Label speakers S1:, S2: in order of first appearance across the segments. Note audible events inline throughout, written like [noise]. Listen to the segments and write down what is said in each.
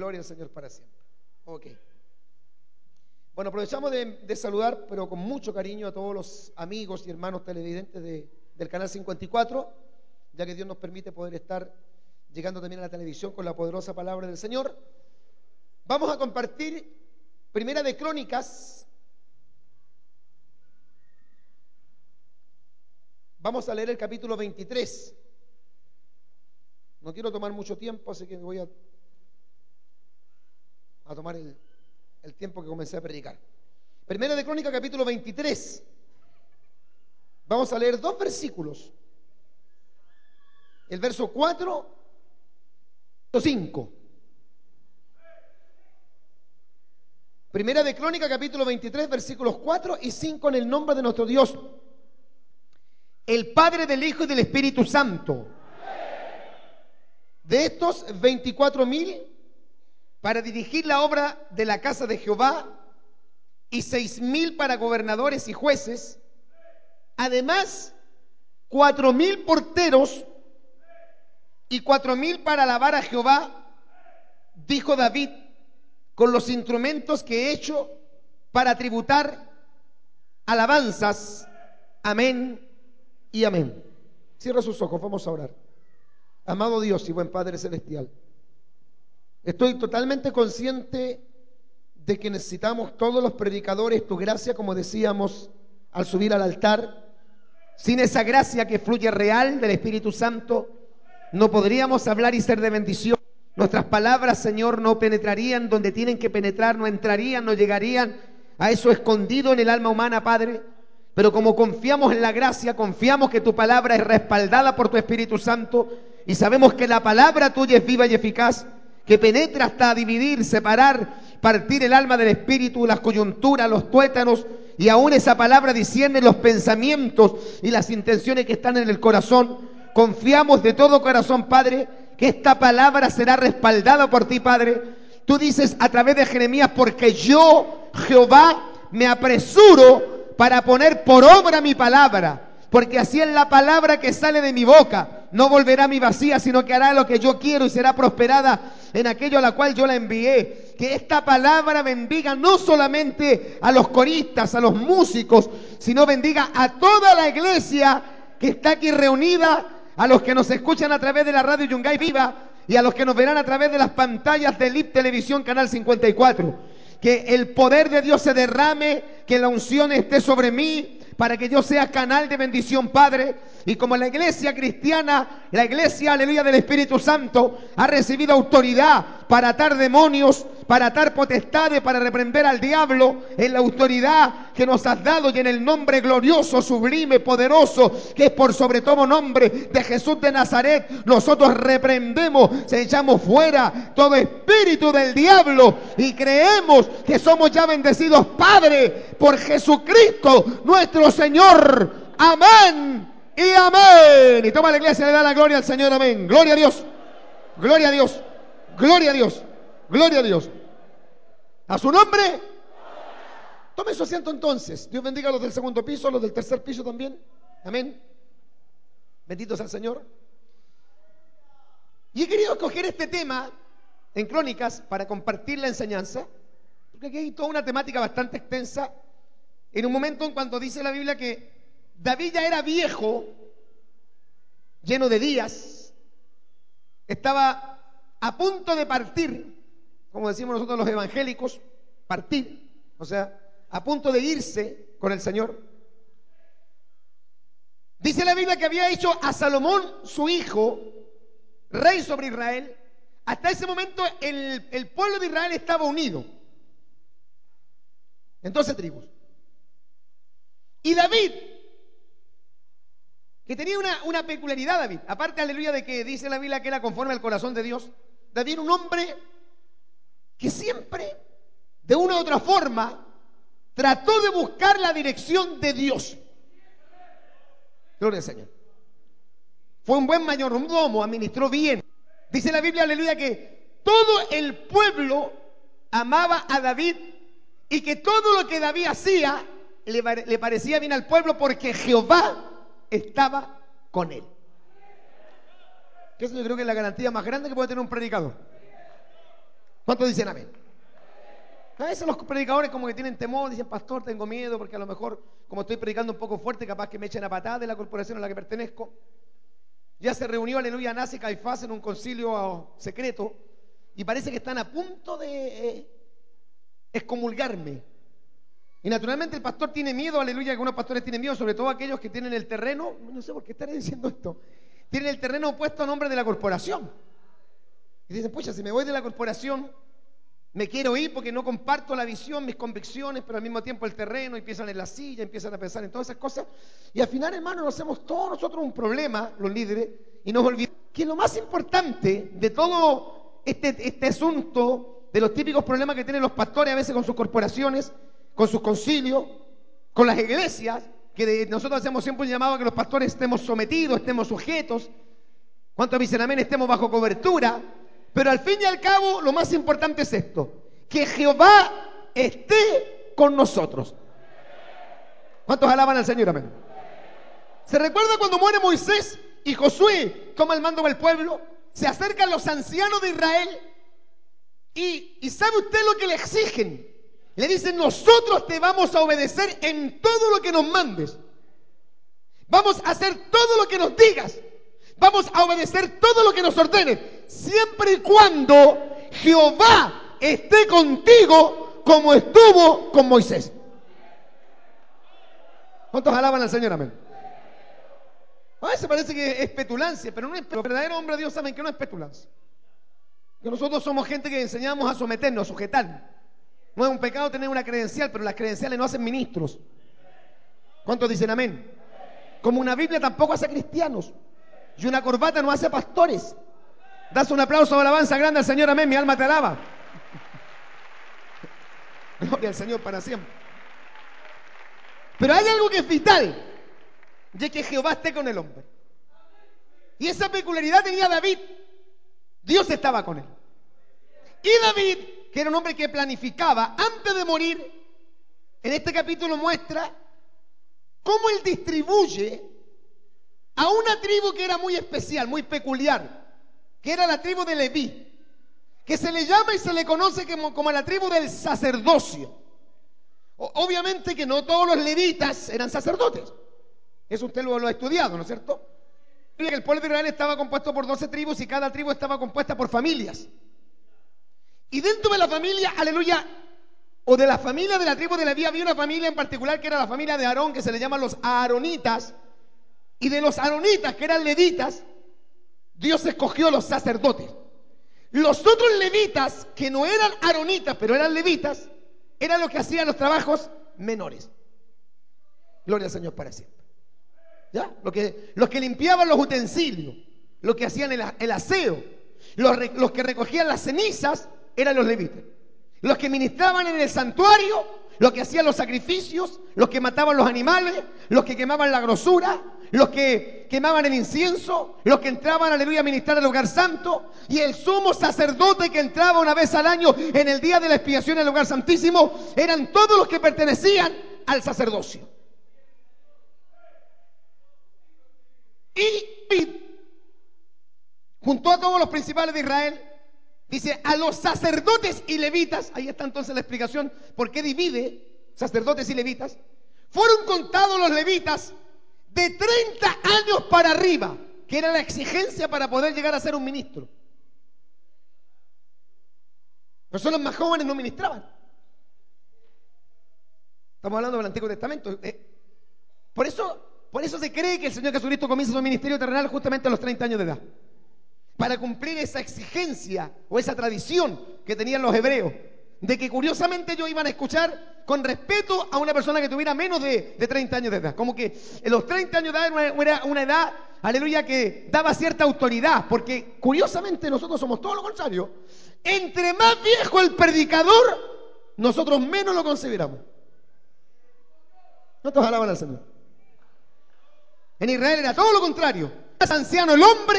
S1: Gloria al Señor para siempre. Ok. Bueno, aprovechamos de, saludar, pero con mucho cariño, a todos los amigos y hermanos televidentes de, del canal 54, ya que Dios nos permite poder estar llegando también a la televisión con la poderosa palabra del Señor. Vamos a compartir Primera de Crónicas. Vamos a leer el capítulo 23. No quiero tomar mucho tiempo, así que voy a, a tomar el, el tiempo que comencé a predicar. Primera de Crónica, capítulo 23. Vamos a leer dos versículos. El verso 4 o 5. Primera de Crónica, capítulo 23, versículos 4 y 5 en el nombre de nuestro Dios, el Padre del Hijo y del Espíritu Santo. De estos 24 mil para dirigir la obra de la casa de Jehová y seis mil para gobernadores y jueces, además cuatro mil porteros y cuatro mil para alabar a Jehová, dijo David, con los instrumentos que he hecho para tributar alabanzas. Amén y amén. Cierra sus ojos, vamos a orar. Amado Dios y buen Padre Celestial. Estoy totalmente consciente de que necesitamos todos los predicadores tu gracia, como decíamos al subir al altar. Sin esa gracia que fluye real del Espíritu Santo, no podríamos hablar y ser de bendición. Nuestras palabras, Señor, no penetrarían donde tienen que penetrar, no entrarían, no llegarían a eso escondido en el alma humana, Padre. Pero como confiamos en la gracia, confiamos que tu palabra es respaldada por tu Espíritu Santo y sabemos que la palabra tuya es viva y eficaz, que penetra hasta dividir, separar, partir el alma del espíritu, las coyunturas, los tuétanos, y aún esa palabra discierne los pensamientos y las intenciones que están en el corazón. Confiamos de todo corazón, Padre, que esta palabra será respaldada por ti, Padre. Tú dices a través de Jeremías, porque yo, Jehová, me apresuro para poner por obra mi palabra porque así es la palabra que sale de mi boca. No volverá a mi vacía, sino que hará lo que yo quiero y será prosperada en aquello a la cual yo la envié. Que esta palabra bendiga no solamente a los coristas, a los músicos, sino bendiga a toda la iglesia que está aquí reunida, a los que nos escuchan a través de la radio Yungay Viva y a los que nos verán a través de las pantallas de LIP Televisión Canal 54. Que el poder de Dios se derrame, que la unción esté sobre mí, para que yo sea canal de bendición, Padre. Y como la iglesia cristiana, la iglesia, aleluya, del Espíritu Santo, ha recibido autoridad para atar demonios, para atar potestades, para reprender al diablo, en la autoridad que nos has dado y en el nombre glorioso, sublime, poderoso, que es por sobre todo nombre de Jesús de Nazaret, nosotros reprendemos, se echamos fuera todo espíritu del diablo y creemos que somos ya bendecidos, Padre, por Jesucristo, nuestro Señor. Amén y amén. Y toma la iglesia, le da la gloria al Señor, amén. Gloria a Dios, gloria a Dios, gloria a Dios, gloria a Dios. A su nombre. Tome su asiento entonces. Dios bendiga a los del segundo piso, a los del tercer piso también. Amén. Bendito sea el Señor. Y he querido escoger este tema en Crónicas para compartir la enseñanza, porque aquí hay toda una temática bastante extensa. En un momento en cuanto dice la Biblia que David ya era viejo, lleno de días, estaba a punto de partir, como decimos nosotros los evangélicos, partir, o sea, a punto de irse con el Señor. Dice la Biblia que había hecho a Salomón su hijo, rey sobre Israel. Hasta ese momento el, pueblo de Israel estaba unido en 12 tribus. Y David, que tenía una, peculiaridad, David, aparte, aleluya, de que dice la Biblia que era conforme al corazón de Dios, David un hombre que siempre, de una u otra forma, trató de buscar la dirección de Dios. Gloria al Señor. Fue un buen mayordomo, administró bien. Dice la Biblia, aleluya, que todo el pueblo amaba a David y que todo lo que David hacía le, parecía bien al pueblo porque Jehová estaba con él. Que eso yo creo que es la garantía más grande que puede tener un predicador. ¿Cuántos dicen amén? A veces los predicadores como que tienen temor, dicen, pastor, tengo miedo porque a lo mejor, como estoy predicando un poco fuerte, capaz que me echen a patada de la corporación a la que pertenezco. Ya se reunió, aleluya, Nace Caifás en un concilio secreto y parece que están a punto de eh, excomulgarme. Y naturalmente el pastor tiene miedo, aleluya, algunos pastores tienen miedo, sobre todo aquellos que tienen el terreno, no sé por qué estaré diciendo esto, tienen el terreno puesto a nombre de la corporación. Y dicen, pucha, si me voy de la corporación, me quiero ir porque no comparto la visión, mis convicciones, pero al mismo tiempo el terreno, empiezan en la silla, empiezan a pensar en todas esas cosas. Y al final, hermano, nos hacemos todos nosotros un problema, los líderes, y nos olvidamos que lo más importante de todo este, este asunto, de los típicos problemas que tienen los pastores a veces con sus corporaciones, con sus concilios, con las iglesias, que nosotros hacemos siempre un llamado a que los pastores estemos sometidos, estemos sujetos, cuanto dicen amén, estemos bajo cobertura, pero al fin y al cabo lo más importante es esto, que Jehová esté con nosotros. ¿Cuántos alaban al Señor? Amén. ¿Se recuerda cuando muere Moisés y Josué toma el mando del pueblo? Se acercan los ancianos de Israel y, y ¿sabe usted lo que le exigen? Le dicen, nosotros te vamos a obedecer en todo lo que nos mandes. Vamos a hacer todo lo que nos digas. Vamos a obedecer todo lo que nos ordenes. Siempre y cuando Jehová esté contigo como estuvo con Moisés. ¿Cuántos alaban al Señor? Amén. A veces parece que es petulancia, pero no es Los verdaderos hombres de Dios saben que no es petulancia. Que nosotros somos gente que enseñamos a someternos, a sujetarnos. No es un pecado tener una credencial, pero las credenciales no hacen ministros. ¿Cuántos dicen amén? Como una Biblia tampoco hace cristianos. Y una corbata no hace pastores. Das un aplauso de alabanza grande al Señor, amén. Mi alma te alaba. [laughs] Gloria al Señor para siempre. Pero hay algo que es vital. De que Jehová esté con el hombre. Y esa peculiaridad tenía David. Dios estaba con él. Y David que era un hombre que planificaba antes de morir, en este capítulo muestra cómo él distribuye a una tribu que era muy especial, muy peculiar, que era la tribu de Leví, que se le llama y se le conoce como, la tribu del sacerdocio. obviamente que no todos los levitas eran sacerdotes. Eso usted lo, lo ha estudiado, ¿no es cierto? El pueblo de Israel estaba compuesto por 12 tribus y cada tribu estaba compuesta por familias. Y dentro de la familia, aleluya, o de la familia de la tribu de Leví, había una familia en particular que era la familia de Aarón, que se le llama los aaronitas. Y de los aaronitas, que eran levitas, Dios escogió los sacerdotes. Los otros levitas, que no eran aaronitas, pero eran levitas, eran los que hacían los trabajos menores. Gloria al Señor para siempre. ¿Ya? Los que, los que limpiaban los utensilios, los que hacían el, aseo, los, los que recogían las cenizas eran los levitas. Los que ministraban en el santuario, los que hacían los sacrificios, los que mataban los animales, los que quemaban la grosura, los que quemaban el incienso, los que entraban, aleluya, a ministrar el lugar santo, y el sumo sacerdote que entraba una vez al año en el día de la expiación el lugar santísimo, eran todos los que pertenecían al sacerdocio. Y junto a todos los principales de Israel, Dice, a los sacerdotes y levitas, ahí está entonces la explicación por qué divide sacerdotes y levitas, fueron contados los levitas de 30 años para arriba, que era la exigencia para poder llegar a ser un ministro. Personas más jóvenes no ministraban. Estamos hablando del Antiguo Testamento. Eh, por, eso, por eso se cree que el Señor Jesucristo comienza su ministerio terrenal justamente a los 30 años de edad para cumplir esa exigencia o esa tradición que tenían los hebreos, de que curiosamente ellos iban a escuchar con respeto a una persona que tuviera menos de, 30 años de edad. Como que en los 30 años de edad era una edad, aleluya, que daba cierta autoridad, porque curiosamente nosotros somos todo lo contrario. Entre más viejo el predicador, nosotros menos lo consideramos. ¿Cuántos alaban al Señor? En Israel era todo lo contrario. Más anciano el hombre,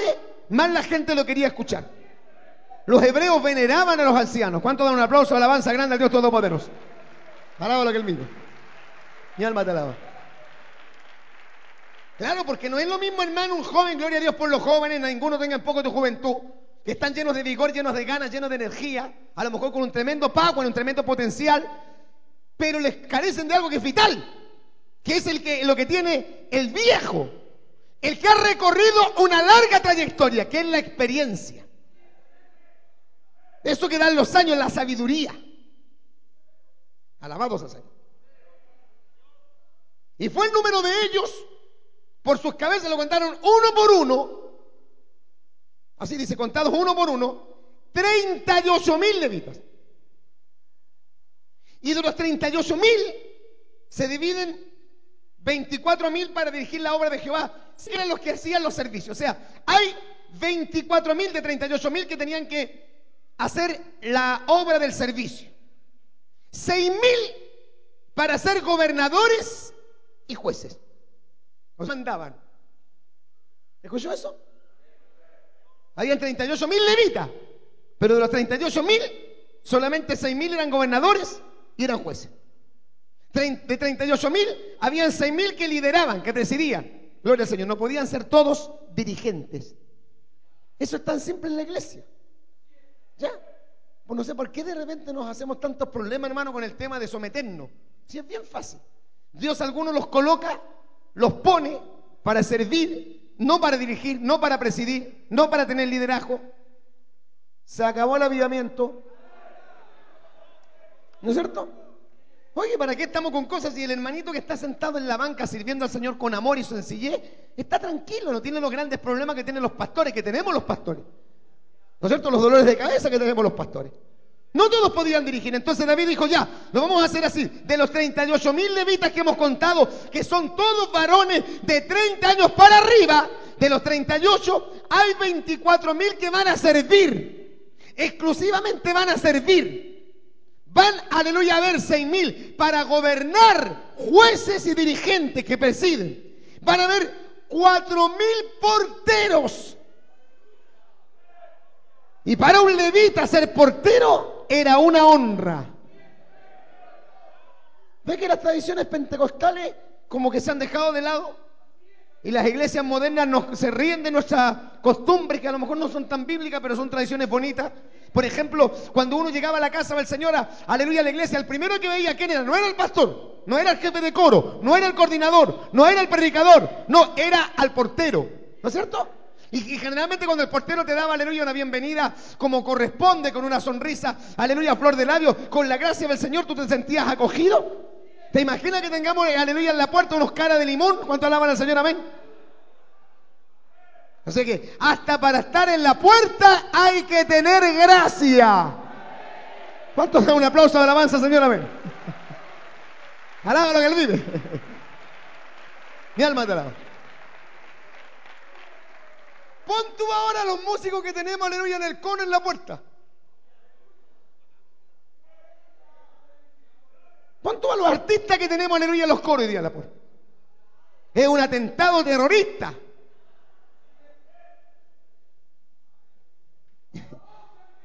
S1: más la gente lo quería escuchar. Los hebreos veneraban a los ancianos. ¿Cuánto dan un aplauso, alabanza grande al Dios Todopoderoso? Alaba lo que él mismo. Mi alma te alaba. Claro, porque no es lo mismo, hermano, un joven, gloria a Dios por los jóvenes, ninguno tenga en poco tu juventud. que están llenos de vigor, llenos de ganas, llenos de energía, a lo mejor con un tremendo pago, un tremendo potencial, pero les carecen de algo que es vital, que es el que, lo que tiene el viejo, el que ha recorrido una larga trayectoria, que es la experiencia. Eso que dan los años, la sabiduría. Alabados a Señor. Y fue el número de ellos, por sus cabezas lo contaron uno por uno, así dice, contados uno por uno, 38 mil levitas. Y de los 38 mil se dividen 24 mil para dirigir la obra de Jehová. Eran los que hacían los servicios. O sea, hay 24 mil de 38 mil que tenían que hacer la obra del servicio. 6 mil para ser gobernadores y jueces. Los mandaban. ¿Escuchó eso? Habían 38 mil levitas, pero de los 38 mil, solamente 6 mil eran gobernadores y eran jueces. De 38 mil, habían 6 mil que lideraban, que decidían. Gloria al Señor, no podían ser todos dirigentes. Eso es tan simple en la iglesia. ¿Ya? Pues no sé por qué de repente nos hacemos tantos problemas, hermano, con el tema de someternos. Si es bien fácil. Dios algunos los coloca, los pone para servir, no para dirigir, no para presidir, no para tener liderazgo. Se acabó el avivamiento. ¿No es cierto? Oye, ¿para qué estamos con cosas si el hermanito que está sentado en la banca sirviendo al Señor con amor y sencillez está tranquilo, no tiene los grandes problemas que tienen los pastores, que tenemos los pastores? ¿No es cierto? Los dolores de cabeza que tenemos los pastores. No todos podían dirigir. Entonces David dijo, ya, lo vamos a hacer así. De los 38 mil levitas que hemos contado, que son todos varones de 30 años para arriba, de los 38 hay 24 mil que van a servir. Exclusivamente van a servir. Van, aleluya, a haber 6 mil para gobernar jueces y dirigentes que presiden. Van a haber 4 mil porteros. Y para un levita ser portero era una honra. ¿Ve que las tradiciones pentecostales como que se han dejado de lado? Y las iglesias modernas nos, se ríen de nuestra costumbre, que a lo mejor no son tan bíblicas, pero son tradiciones bonitas. Por ejemplo, cuando uno llegaba a la casa del Señor, aleluya, a la iglesia, el primero que veía quién era, no era el pastor, no era el jefe de coro, no era el coordinador, no era el predicador, no, era al portero. ¿No es cierto? Y, y, generalmente cuando el portero te daba, aleluya, una bienvenida como corresponde, con una sonrisa, aleluya, flor de labios, con la gracia del Señor, tú te sentías acogido. ¿Te imaginas que tengamos, aleluya, en la puerta unos caras de limón? ¿Cuánto alaban al Señor? Amén. Así que hasta para estar en la puerta hay que tener gracia. ¿Cuántos dan un aplauso de alabanza, Señor? Amén. [laughs] Alaba lo que él vive. [laughs] Mi alma te alaba. Pon tú ahora los músicos que tenemos, aleluya, en el cono en la puerta. Pon tú a los artistas que tenemos, aleluya, en los coros y día en la puerta. Es un atentado terrorista.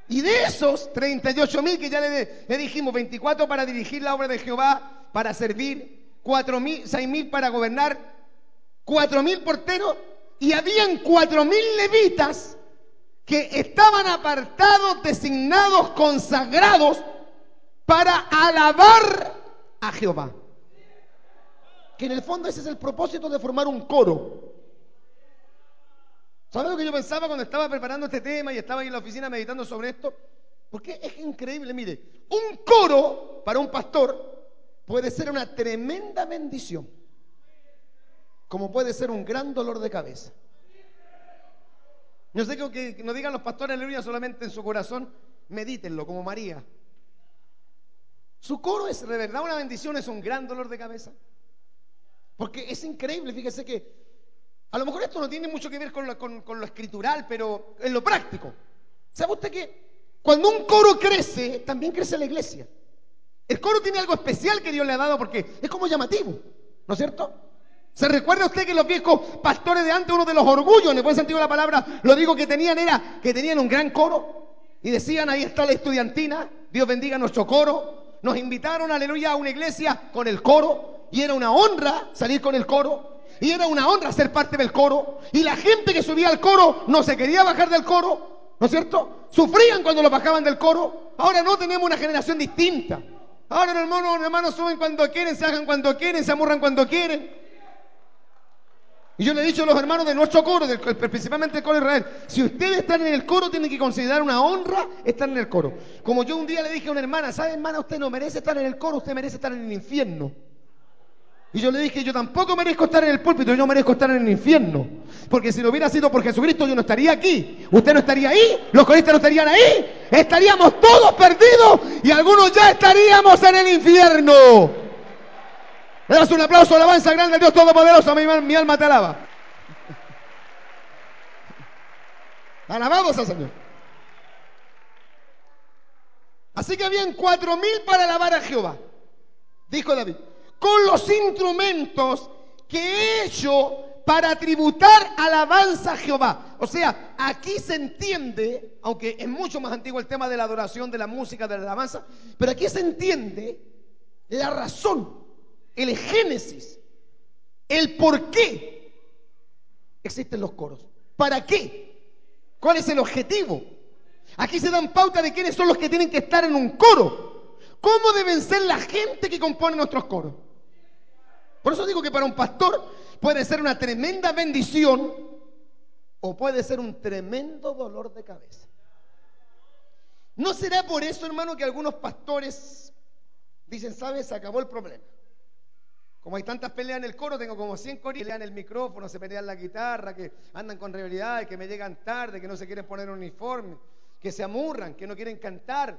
S1: Y de esos 38 mil que ya le, dijimos, 24 para dirigir la obra de Jehová, para servir, 4 mil, 6 mil para gobernar, 4 mil porteros y habían 4 mil levitas que estaban apartados, designados, consagrados para alabar a Jehová. Que en el fondo ese es el propósito de formar un coro. ¿Sabes lo que yo pensaba cuando estaba preparando este tema y estaba ahí en la oficina meditando sobre esto? Porque es increíble, mire, un coro para un pastor puede ser una tremenda bendición, como puede ser un gran dolor de cabeza. No sé que no digan los pastores aleluya solamente en su corazón, medítenlo como María. Su coro es de verdad una bendición, es un gran dolor de cabeza. Porque es increíble, fíjese que a lo mejor esto no tiene mucho que ver con lo, escritural, pero en lo práctico. ¿Sabe usted que cuando un coro crece, también crece la iglesia? El coro tiene algo especial que Dios le ha dado porque es como llamativo, ¿no es cierto? ¿Se recuerda usted que los viejos pastores de antes, uno de los orgullos, en el buen sentido de la palabra, lo digo que tenían era que tenían un gran coro y decían, ahí está la estudiantina, Dios bendiga nuestro coro. Nos invitaron, aleluya, a una iglesia con el coro y era una honra salir con el coro. Y era una honra ser parte del coro. Y la gente que subía al coro no se quería bajar del coro. ¿No es cierto? Sufrían cuando los bajaban del coro. Ahora no tenemos una generación distinta. Ahora los hermanos, los hermanos suben cuando quieren, se hagan cuando quieren, se amurran cuando quieren. Y yo le he dicho a los hermanos de nuestro coro, del- principalmente el coro de Israel, si ustedes están en el coro, tienen que considerar una honra estar en el coro. Como yo un día le dije a una hermana, ¿sabe hermana? Usted no merece estar en el coro, usted merece estar en el infierno. Y yo le dije, yo tampoco merezco estar en el púlpito, yo merezco estar en el infierno. Porque si no hubiera sido por Jesucristo, yo no estaría aquí. Usted no estaría ahí, los coristas no estarían ahí. Estaríamos todos perdidos y algunos ya estaríamos en el infierno. Le das un aplauso, alabanza grande al Dios Todopoderoso, mi, mi alma te alaba. Alabamos al Señor. Así que habían cuatro mil para alabar a Jehová, dijo David, con los instrumentos que he hecho para tributar alabanza a Jehová. O sea, aquí se entiende, aunque es mucho más antiguo el tema de la adoración, de la música, de la alabanza, pero aquí se entiende la razón, el génesis, el por qué existen los coros. ¿Para qué? ¿Cuál es el objetivo? Aquí se dan pauta de quiénes son los que tienen que estar en un coro. ¿Cómo deben ser la gente que compone nuestros coros? Por eso digo que para un pastor puede ser una tremenda bendición o puede ser un tremendo dolor de cabeza. ¿No será por eso, hermano, que algunos pastores dicen, sabes, se acabó el problema? Como hay tantas peleas en el coro, tengo como 100 coristas, pelean el micrófono, se pelean la guitarra, que andan con rivalidades, que me llegan tarde, que no se quieren poner uniforme, que se amurran, que no quieren cantar.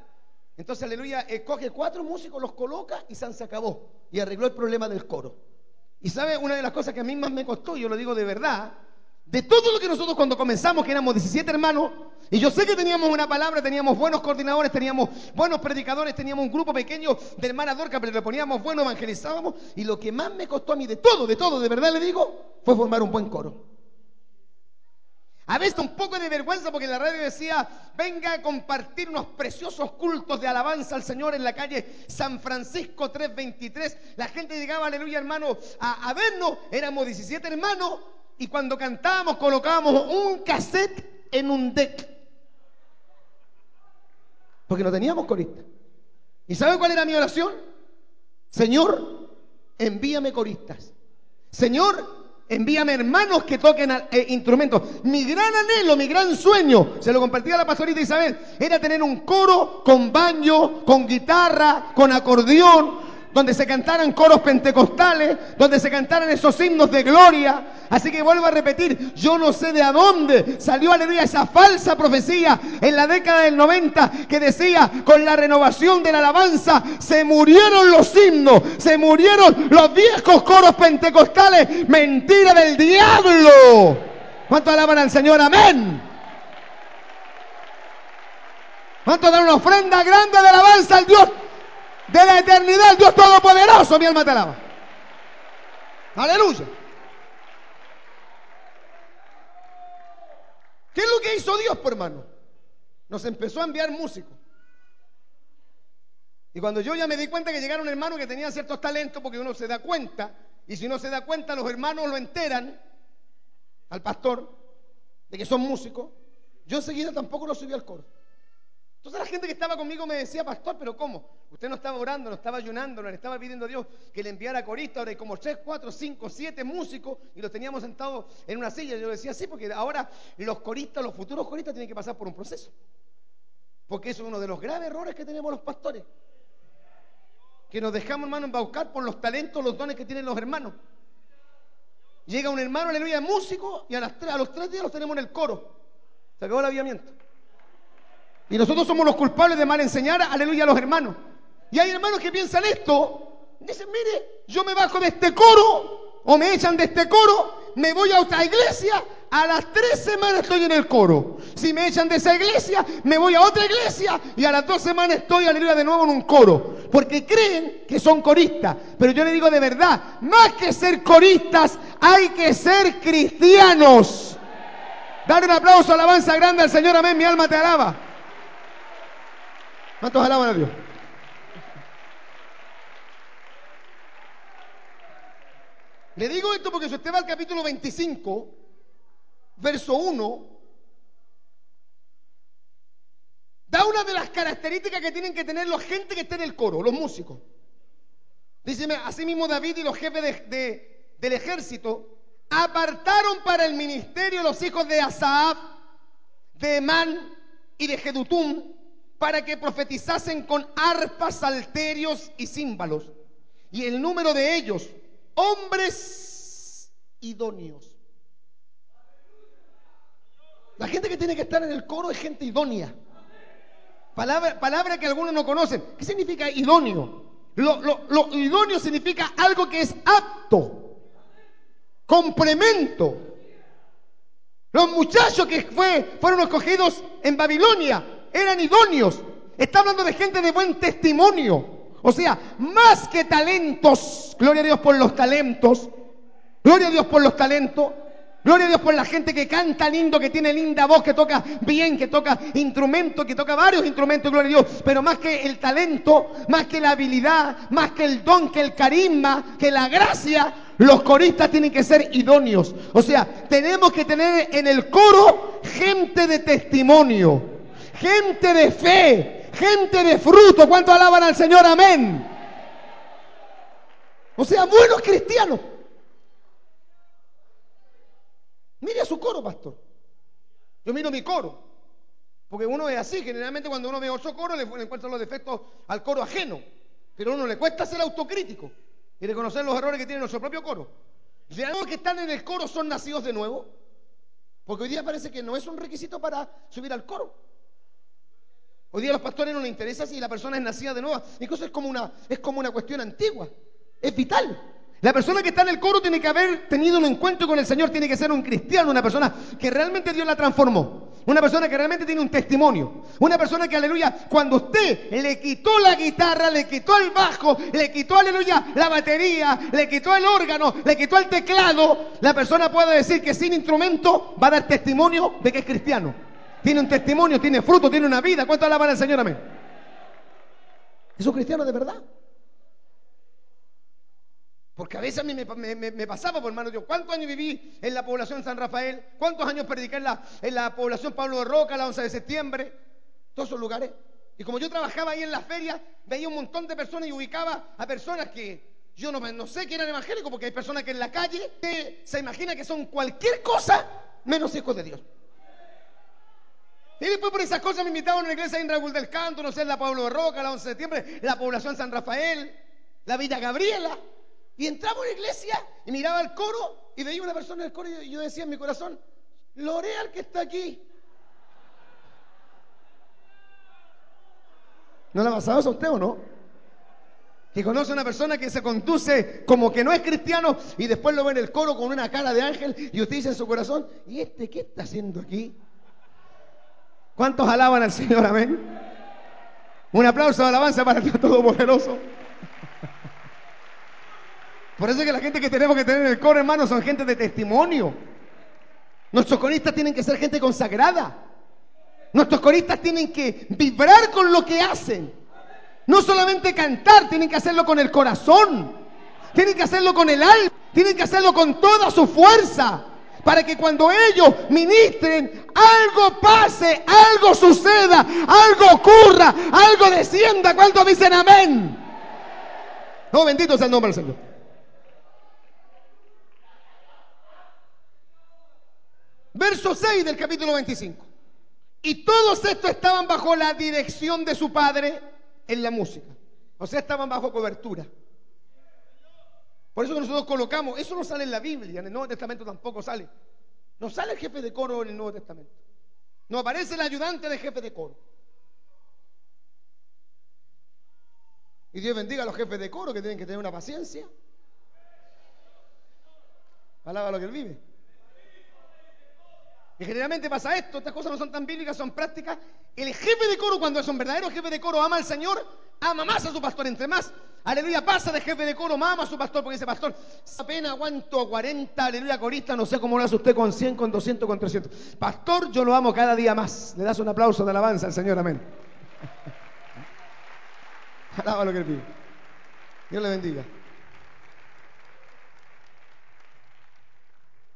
S1: Entonces, aleluya, escoge cuatro músicos, los coloca y se acabó. Y arregló el problema del coro. Y sabe, una de las cosas que a mí más me costó, yo lo digo de verdad, de todo lo que nosotros cuando comenzamos, que éramos 17 hermanos, y yo sé que teníamos una palabra, teníamos buenos coordinadores, teníamos buenos predicadores, teníamos un grupo pequeño de hermanas Dorca, pero le poníamos bueno, evangelizábamos, y lo que más me costó a mí de todo, de todo, de verdad le digo, fue formar un buen coro. A veces un poco de vergüenza porque la radio decía, venga a compartir unos preciosos cultos de alabanza al Señor en la calle San Francisco 323. La gente llegaba, aleluya hermano, a, vernos, éramos 17 hermanos, y cuando cantábamos colocábamos un cassette en un deck. Porque no teníamos coristas. ¿Y sabe cuál era mi oración? Señor, envíame coristas. Señor, envíame hermanos que toquen eh, instrumentos. Mi gran anhelo, mi gran sueño, se lo compartía a la pastorita Isabel, era tener un coro con baño, con guitarra, con acordeón, donde se cantaran coros pentecostales, donde se cantaran esos himnos de gloria. Así que vuelvo a repetir, yo no sé de a dónde salió, aleluya, esa falsa profecía en la década del 90 que decía, con la renovación de la alabanza se murieron los himnos, se murieron los viejos coros pentecostales. Mentira del diablo. ¿Cuánto alaban al Señor? Amén. ¿Cuánto dan una ofrenda grande de alabanza al Dios de la eternidad, Dios Todopoderoso, mi alma te alaba. Aleluya. ¿Qué es lo que hizo Dios, por hermano? Nos empezó a enviar músicos. Y cuando yo ya me di cuenta que llegaron hermanos que tenían ciertos talentos, porque uno se da cuenta, y si no se da cuenta, los hermanos lo enteran al pastor de que son músicos, yo enseguida tampoco lo subí al coro. Entonces la gente que estaba conmigo me decía, pastor, pero ¿cómo? Usted no estaba orando, no estaba ayunando, no le estaba pidiendo a Dios que le enviara coristas, ahora hay como 3, 4, 5, 7 músicos y los teníamos sentados en una silla. Yo decía, sí, porque ahora los coristas, los futuros coristas tienen que pasar por un proceso. Porque eso es uno de los graves errores que tenemos los pastores. Que nos dejamos, hermano, embaucar por los talentos, los dones que tienen los hermanos. Llega un hermano, aleluya, músico, y a, las tres, a los tres días los tenemos en el coro. Se acabó el aviamiento. Y nosotros somos los culpables de mal enseñar, aleluya, a los hermanos. Y hay hermanos que piensan esto, dicen, mire, yo me bajo de este coro, o me echan de este coro, me voy a otra iglesia, a las tres semanas estoy en el coro. Si me echan de esa iglesia, me voy a otra iglesia, y a las dos semanas estoy, aleluya, de nuevo en un coro. Porque creen que son coristas. Pero yo le digo de verdad, más que ser coristas, hay que ser cristianos. Dar un aplauso, alabanza grande al Señor, amén, mi alma te alaba. ¿Cuántos alaban a Dios? Le digo esto porque si usted va al capítulo 25, verso 1, da una de las características que tienen que tener la gente que está en el coro, los músicos. Dice, así mismo David y los jefes de, del ejército apartaron para el ministerio los hijos de Asaf, de Emán y de Jedutum para que profetizasen con arpas, salterios y címbalos. Y el número de ellos, hombres idóneos. La gente que tiene que estar en el coro es gente idónea. Palabra, palabra que algunos no conocen. ¿Qué significa idóneo? Lo, lo idóneo significa algo que es apto, complemento. Los muchachos que fue, fueron escogidos en Babilonia eran idóneos. Está hablando de gente de buen testimonio. O sea, más que talentos. Gloria a Dios por los talentos. Gloria a Dios por los talentos. Gloria a Dios por la gente que canta lindo, que tiene linda voz, que toca bien, que toca instrumentos, que toca varios instrumentos, gloria a Dios. Pero más que el talento, más que la habilidad, más que el don, que el carisma, que la gracia, los coristas tienen que ser idóneos. O sea, tenemos que tener en el coro gente de testimonio, gente de fe, gente de fruto. ¿Cuánto alaban al Señor? Amén. O sea, buenos cristianos. Mire a su coro, pastor. Yo miro mi coro. Porque uno es así, generalmente cuando uno ve otro coro le, encuentra los defectos al coro ajeno. Pero a uno le cuesta ser autocrítico y reconocer los errores que tiene nuestro propio coro. los que están en el coro son nacidos de nuevo. Porque hoy día parece que no es un requisito para subir al coro. Hoy día a los pastores no les interesa si la persona es nacida de nuevo. Incluso es como una, es como una cuestión antigua. Es vital. La persona que está en el coro tiene que haber tenido un encuentro con el Señor, tiene que ser un cristiano, una persona que realmente Dios la transformó. Una persona que realmente tiene un testimonio. Una persona que, aleluya, cuando usted le quitó la guitarra, le quitó el bajo, le quitó, aleluya, la batería, le quitó el órgano, le quitó el teclado, la persona puede decir que sin instrumento va a dar testimonio de que es cristiano. Tiene un testimonio, tiene fruto, tiene una vida. ¿Cuánto alaban al Señor? Amén. ¿Es un cristiano de verdad? Porque a veces a mí me, pasaba, por hermano Dios, ¿cuántos años viví en la población San Rafael? ¿Cuántos años prediqué en la, en la población Pablo de Roca, la 11 de septiembre? Todos esos lugares. Y como yo trabajaba ahí en la feria, veía un montón de personas y ubicaba a personas que yo no, sé que eran evangélicos, porque hay personas que en la calle se imagina que son cualquier cosa menos hijos de Dios. Y después por esas cosas me invitaban a una iglesia en Raúl del Canto, no sé, la Pablo de Roca, la 11 de septiembre, la población San Rafael, la Villa Gabriela. Y entraba a la iglesia y miraba el coro y veía una persona en el coro y yo decía en mi corazón, L'Oreal que está aquí. ¿No le ha pasado eso a usted o no? Que conoce a una persona que se conduce como que no es cristiano y después lo ve en el coro con una cara de ángel y usted dice en su corazón, ¿y este qué está haciendo aquí? ¿Cuántos alaban al Señor? Amén. Un aplauso de alabanza para el Todopoderoso. Por eso es que la gente que tenemos que tener en el coro, hermano, son gente de testimonio. Nuestros coristas tienen que ser gente consagrada. Nuestros coristas tienen que vibrar con lo que hacen. No solamente cantar, tienen que hacerlo con el corazón. Tienen que hacerlo con el alma. Tienen que hacerlo con toda su fuerza. Para que cuando ellos ministren, algo pase, algo suceda, algo ocurra, algo descienda. ¿Cuántos dicen amén? No, bendito sea el nombre del Señor. Verso 6 del capítulo 25. Y todos estos estaban bajo la dirección de su padre en la música. O sea, estaban bajo cobertura. Por eso nosotros colocamos, eso no sale en la Biblia, en el Nuevo Testamento tampoco sale. No sale el jefe de coro en el Nuevo Testamento. No aparece el ayudante de jefe de coro. Y Dios bendiga a los jefes de coro que tienen que tener una paciencia. Alaba lo que él vive. Y generalmente pasa esto, estas cosas no son tan bíblicas, son prácticas. El jefe de coro, cuando es un verdadero jefe de coro, ama al Señor, ama más a su pastor. Entre más, aleluya, pasa de jefe de coro, ama a su pastor, porque dice, pastor, apenas aguanto 40, aleluya, corista, no sé cómo lo hace usted con 100, con 200, con 300. Pastor, yo lo amo cada día más. Le das un aplauso de alabanza al Señor, amén. [laughs] Alaba lo que él pide. Dios le bendiga.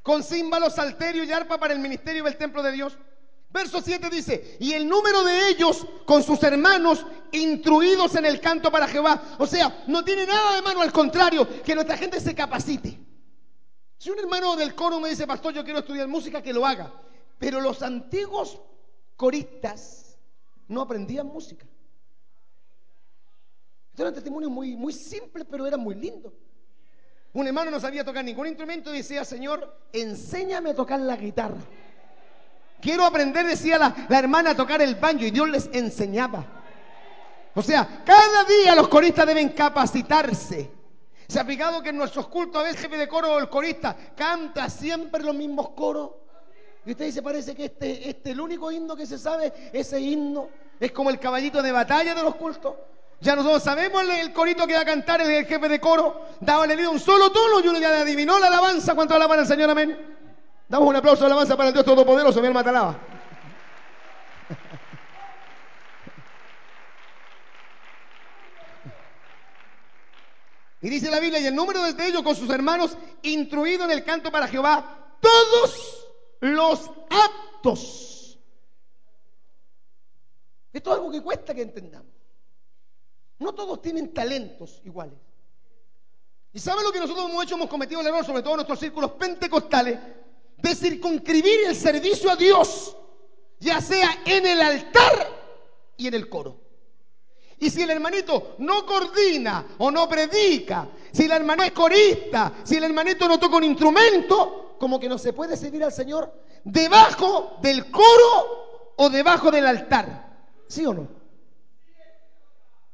S1: Con címbalos, salterio y arpa para el ministerio del templo de Dios. Verso 7 dice, y el número de ellos con sus hermanos instruidos en el canto para Jehová. O sea, no tiene nada de mano, al contrario, que nuestra gente se capacite. Si un hermano del coro me dice, pastor, yo quiero estudiar música, que lo haga. Pero los antiguos coristas no aprendían música. Este era un testimonio muy, muy simple, pero era muy lindo. Un hermano no sabía tocar ningún instrumento y decía, Señor, enséñame a tocar la guitarra. Quiero aprender, decía la, la hermana, a tocar el banjo y Dios les enseñaba. O sea, cada día los coristas deben capacitarse. Se ha fijado que en nuestros cultos a veces el jefe de coro o el corista canta siempre los mismos coros. Y usted dice, parece que este, este el único himno que se sabe, ese himno, es como el caballito de batalla de los cultos. Ya nosotros sabemos el corito que va a cantar el jefe de coro. Daba el un solo tono y uno ya adivinó la alabanza. ¿Cuánto alaban al Señor? Amén. Damos un aplauso de alabanza para el Dios Todopoderoso, mi alma te alaba. Y dice la Biblia, y el número de ellos con sus hermanos, instruido en el canto para Jehová, todos los aptos. Esto es algo que cuesta que entendamos. No todos tienen talentos iguales. ¿Y saben lo que nosotros hemos hecho? Hemos cometido el error, sobre todo en nuestros círculos pentecostales, de circunscribir el servicio a Dios, ya sea en el altar y en el coro. Y si el hermanito no coordina o no predica, si el hermanito es corista, si el hermanito no toca un instrumento, como que no se puede servir al Señor debajo del coro o debajo del altar. ¿Sí o no?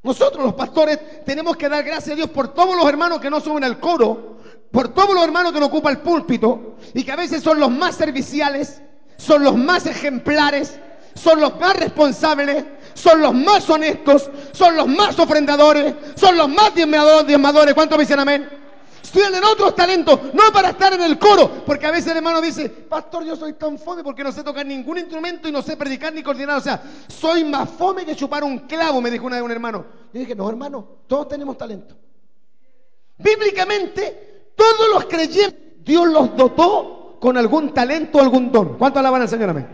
S1: Nosotros los pastores tenemos que dar gracias a Dios por todos los hermanos que no suben al coro, por todos los hermanos que no ocupan el púlpito y que a veces son los más serviciales, son los más ejemplares, son los más responsables, son los más honestos, son los más ofrendadores, son los más diezmadores. ¿Cuántos me dicen amén? Tienen otros talentos, no para estar en el coro, porque a veces el hermano dice, pastor, yo soy tan fome porque no sé tocar ningún instrumento y no sé predicar ni coordinar, o sea, soy más fome que chupar un clavo, me dijo una vez un hermano. Yo dije, no, hermano, todos tenemos talento. Bíblicamente, todos los creyentes, Dios los dotó con algún talento, algún don. ¿Cuánto alaban al Señor? Amén.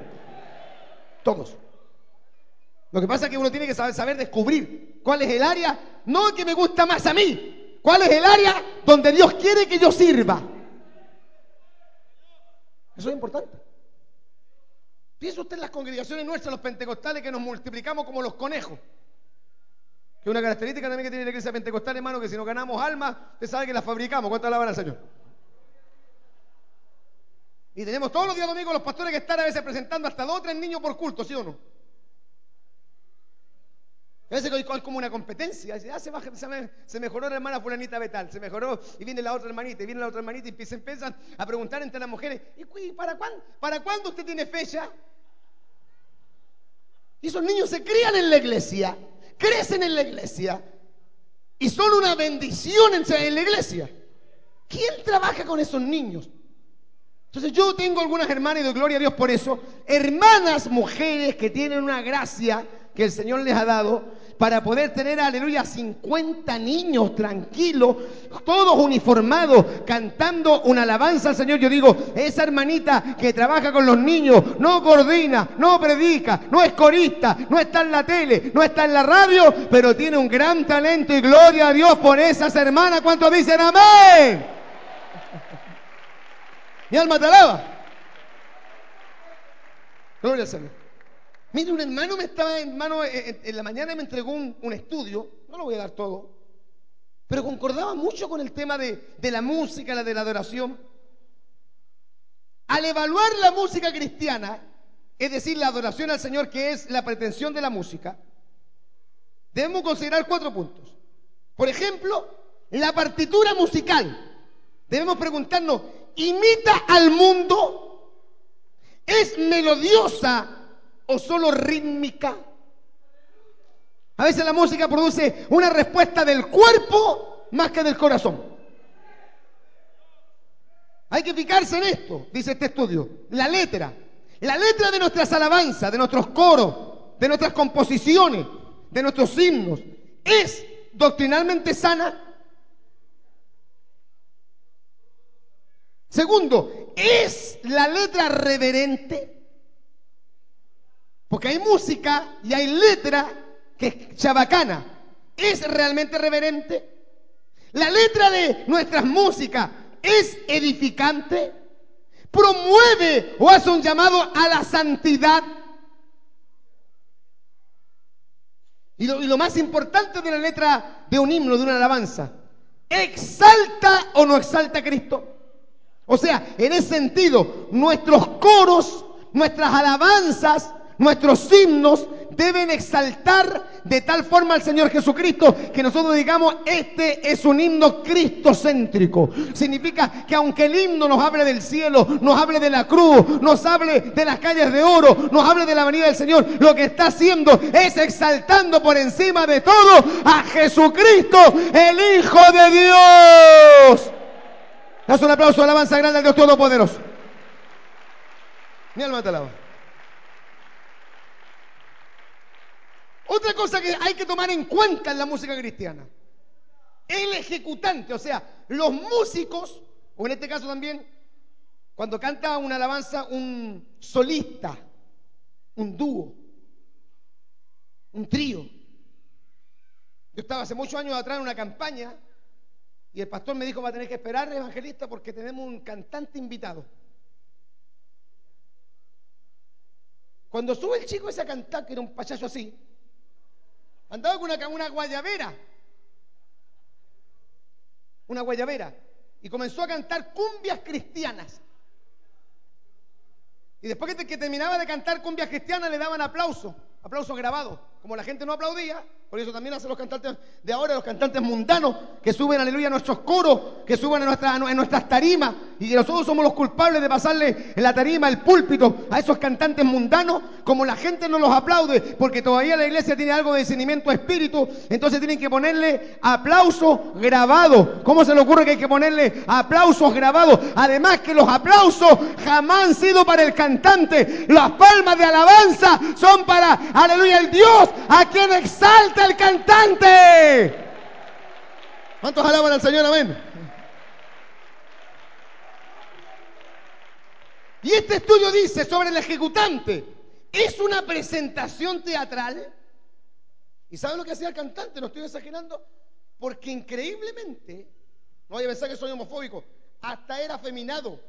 S1: Todos. Lo que pasa es que uno tiene que saber, saber descubrir cuál es el área, no que me gusta más a mí, cuál es el área donde Dios quiere que yo sirva. Eso es importante. Piensa usted en las congregaciones nuestras, los pentecostales, que nos multiplicamos como los conejos. Que una característica también que tiene la iglesia pentecostal, hermano, que si no ganamos almas, usted sabe que las fabricamos. ¿Cuánto alaban al Señor? Y tenemos todos los días domingos los pastores que están a veces presentando hasta dos o tres niños por culto, ¿sí o no? A veces hay como una competencia. Ah, se, mejoró la hermana fulanita Betal, se mejoró y viene la otra hermanita, y viene la otra hermanita y se empiezan a preguntar entre las mujeres, ¿y para cuándo, para cuándo usted tiene fecha? Y esos niños se crían en la iglesia, crecen en la iglesia y son una bendición en la iglesia. ¿Quién trabaja con esos niños? Entonces yo tengo algunas hermanas y doy gloria a Dios por eso, hermanas mujeres que tienen una gracia que el Señor les ha dado para poder tener, aleluya, 50 niños tranquilos, todos uniformados, cantando una alabanza al Señor. Yo digo, esa hermanita que trabaja con los niños, no coordina, no predica, no es corista, no está en la tele, no está en la radio, pero tiene un gran talento y gloria a Dios por esas hermanas. ¿Cuántos dicen amén? Mi alma te alaba. Gloria al Señor. Mire, un hermano me estaba, hermano, en, la mañana me entregó un, estudio, no lo voy a dar todo, pero concordaba mucho con el tema de, de la música, la de la adoración. Al evaluar la música cristiana, es decir, la adoración al Señor, que es la pretensión de la música, debemos considerar cuatro puntos. Por ejemplo, la partitura musical. Debemos preguntarnos, ¿imita al mundo? ¿Es melodiosa o solo rítmica? A veces la música produce una respuesta del cuerpo más que del corazón. Hay que fijarse en esto, dice este estudio. La letra. La letra de nuestras alabanzas, de nuestros coros, de nuestras composiciones, de nuestros himnos, ¿es doctrinalmente sana? Segundo, ¿es la letra reverente? Porque hay música y hay letra que es chabacana. ¿Es realmente reverente? La letra de nuestras músicas es edificante. Promueve o hace un llamado a la santidad. Y lo, y lo más importante de la letra de un himno, de una alabanza, ¿exalta o no exalta a Cristo? O sea, en ese sentido, nuestros coros, nuestras alabanzas, nuestros himnos deben exaltar de tal forma al Señor Jesucristo que nosotros digamos, este es un himno cristocéntrico. Significa que aunque el himno nos hable del cielo, nos hable de la cruz, nos hable de las calles de oro, nos hable de la venida del Señor, lo que está haciendo es exaltando por encima de todo a Jesucristo, el Hijo de Dios. Haz un aplauso alabanza grande al Dios Todopoderoso. Mi alma te alaba. Otra cosa que hay que tomar en cuenta en la música cristiana. El ejecutante, o sea, los músicos, o en este caso también, cuando canta una alabanza, un solista, un dúo, un trío. Yo estaba hace muchos años atrás en una campaña y el pastor me dijo, va a tener que esperar, evangelista, porque tenemos un cantante invitado. Cuando sube el chico ese a cantar, que era un payaso así, andaba con una, una guayabera, una guayabera, y comenzó a cantar cumbias cristianas. Y después que, que terminaba de cantar cumbias cristianas, le daban aplauso, aplauso grabado. Como la gente no aplaudía, por eso también hacen los cantantes de ahora, los cantantes mundanos, que suben, aleluya, a nuestros coros, que suben a, nuestra, a nuestras tarimas, y nosotros somos los culpables de pasarle en la tarima, el púlpito, a esos cantantes mundanos, como la gente no los aplaude, porque todavía la iglesia tiene algo de discernimiento espíritu, entonces tienen que ponerle aplausos grabados. ¿Cómo se le ocurre que hay que ponerle aplausos grabados? Además que los aplausos jamás han sido para el cantante, las palmas de alabanza son para, aleluya, el Dios a quien exalta el cantante. ¿Cuántos alaban al Señor? Amén. Y este estudio dice sobre el ejecutante, ¿es una presentación teatral? ¿Y saben lo que hacía el cantante? No estoy exagerando, porque increíblemente, no voy a pensar que soy homofóbico, hasta era afeminado.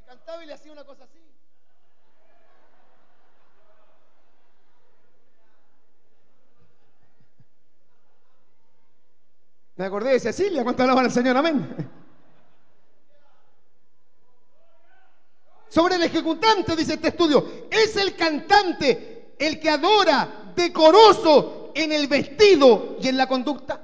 S1: Y cantaba y le hacía una cosa así. Me acordé de Cecilia, ¿cuánto alaban al Señor? Amén. Sobre el ejecutante, dice este estudio, es el cantante el que adora decoroso en el vestido y en la conducta.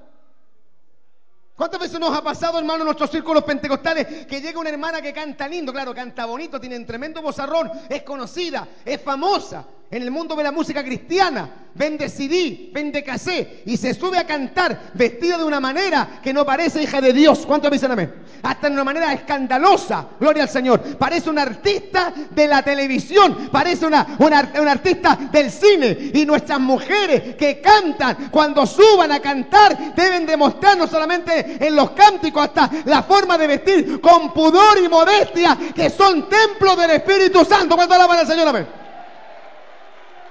S1: ¿Cuántas veces nos ha pasado, hermano, en nuestros círculos pentecostales que llega una hermana que canta lindo? Claro, canta bonito, tiene un tremendo bozarrón, es conocida, es famosa en el mundo de la música cristiana, vende CD, vende cassette y se sube a cantar vestida de una manera que no parece hija de Dios. ¿Cuántos dicen amén? Hasta en una manera escandalosa, gloria al Señor. Parece una artista de la televisión, parece una, una, una artista del cine. Y nuestras mujeres que cantan, cuando suban a cantar, deben demostrar no solamente en los cánticos, hasta la forma de vestir con pudor y modestia, que son templos del Espíritu Santo. ¿Cuánto alaban al Señor? Amén.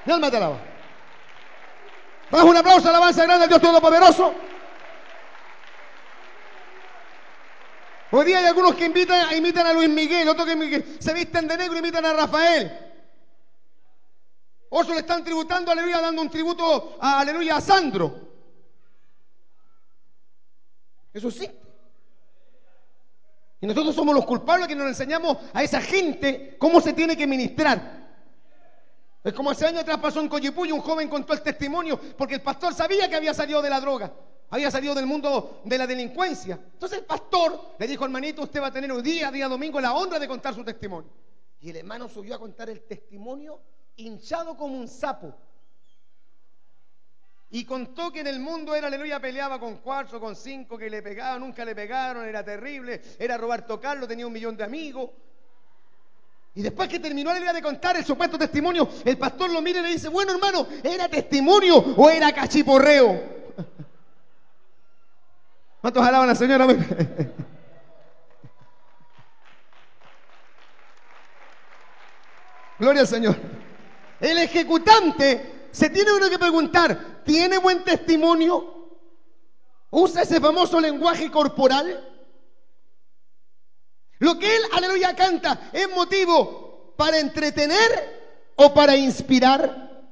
S1: Mi alma te alaba. Un aplauso, alabanza grande al Dios Todopoderoso. Hoy día hay algunos que invitan, imitan a Luis Miguel, otros que se visten de negro y imitan a Rafael. Otros le están tributando, aleluya, dando un tributo a, aleluya, a Sandro. Eso sí. Y nosotros somos los culpables que nos enseñamos a esa gente cómo se tiene que ministrar. Es como hace años atrás pasó en Coyipuyo, un joven contó el testimonio porque el pastor sabía que había salido de la droga, había salido del mundo de la delincuencia. Entonces el pastor le dijo, hermanito, usted va a tener hoy día, día domingo, la honra de contar su testimonio. Y el hermano subió a contar el testimonio hinchado como un sapo. Y contó que en el mundo era, aleluya, peleaba con cuatro, con cinco, que le pegaban, nunca le pegaron, era terrible, era Roberto Carlos, tenía un millón de amigos. Y después que terminó la idea de contar el supuesto testimonio, el pastor lo mira y le dice, bueno hermano, ¿era testimonio o era cachiporreo? [laughs] ¿Cuántos alaban al Señor? [laughs] Gloria al Señor. El ejecutante se tiene uno que preguntar, ¿tiene buen testimonio? ¿Usa ese famoso lenguaje corporal? Lo que él, aleluya, canta es motivo para entretener o para inspirar.